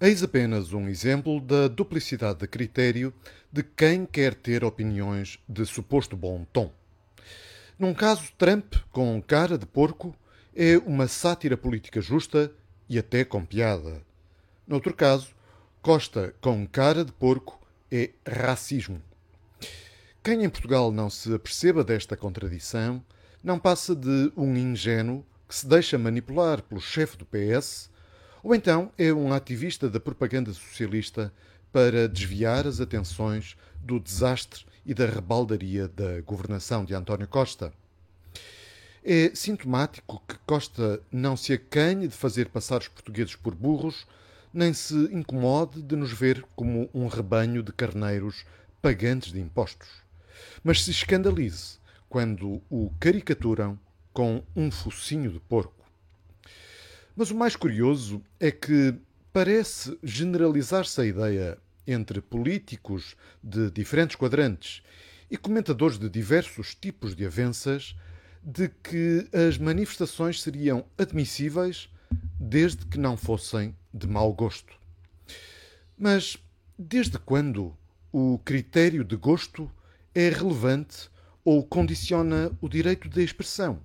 Eis apenas um exemplo da duplicidade de critério de quem quer ter opiniões de suposto bom tom. Num caso, Trump, com cara de porco, é uma sátira política justa e até com piada. Noutro caso, Costa, com cara de porco, é racismo. Quem em Portugal não se aperceba desta contradição não passa de um ingênuo que se deixa manipular pelo chefe do PS ou então é um ativista da propaganda socialista para desviar as atenções do desastre e da rebaldaria da governação de António Costa. É sintomático que Costa não se acanhe de fazer passar os portugueses por burros, nem se incomode de nos ver como um rebanho de carneiros pagantes de impostos, mas se escandalize quando o caricaturam com um focinho de porco. Mas o mais curioso é que parece generalizar-se a ideia entre políticos de diferentes quadrantes e comentadores de diversos tipos de avanças de que as manifestações seriam admissíveis desde que não fossem de mau gosto. Mas desde quando o critério de gosto é relevante ou condiciona o direito de expressão?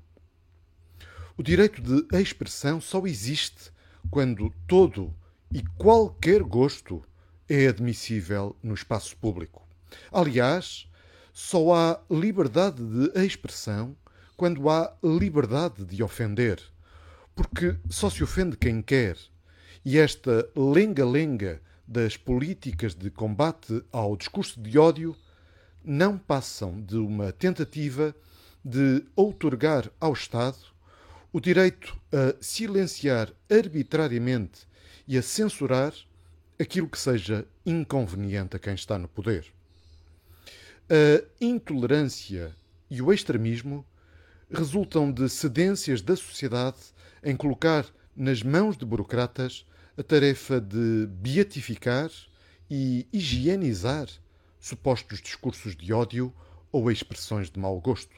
O direito de expressão só existe quando todo e qualquer gosto é admissível no espaço público. Aliás, só há liberdade de expressão quando há liberdade de ofender, porque só se ofende quem quer. E esta lenga-lenga das políticas de combate ao discurso de ódio não passam de uma tentativa de outorgar ao Estado o direito a silenciar arbitrariamente e a censurar aquilo que seja inconveniente a quem está no poder. A intolerância e o extremismo resultam de cedências da sociedade em colocar nas mãos de burocratas a tarefa de beatificar e higienizar supostos discursos de ódio ou expressões de mau gosto.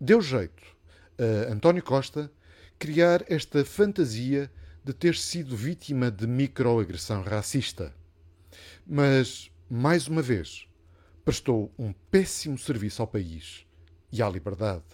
Deu jeito a António Costa criar esta fantasia de ter sido vítima de microagressão racista. Mas, mais uma vez, prestou um péssimo serviço ao país e à liberdade.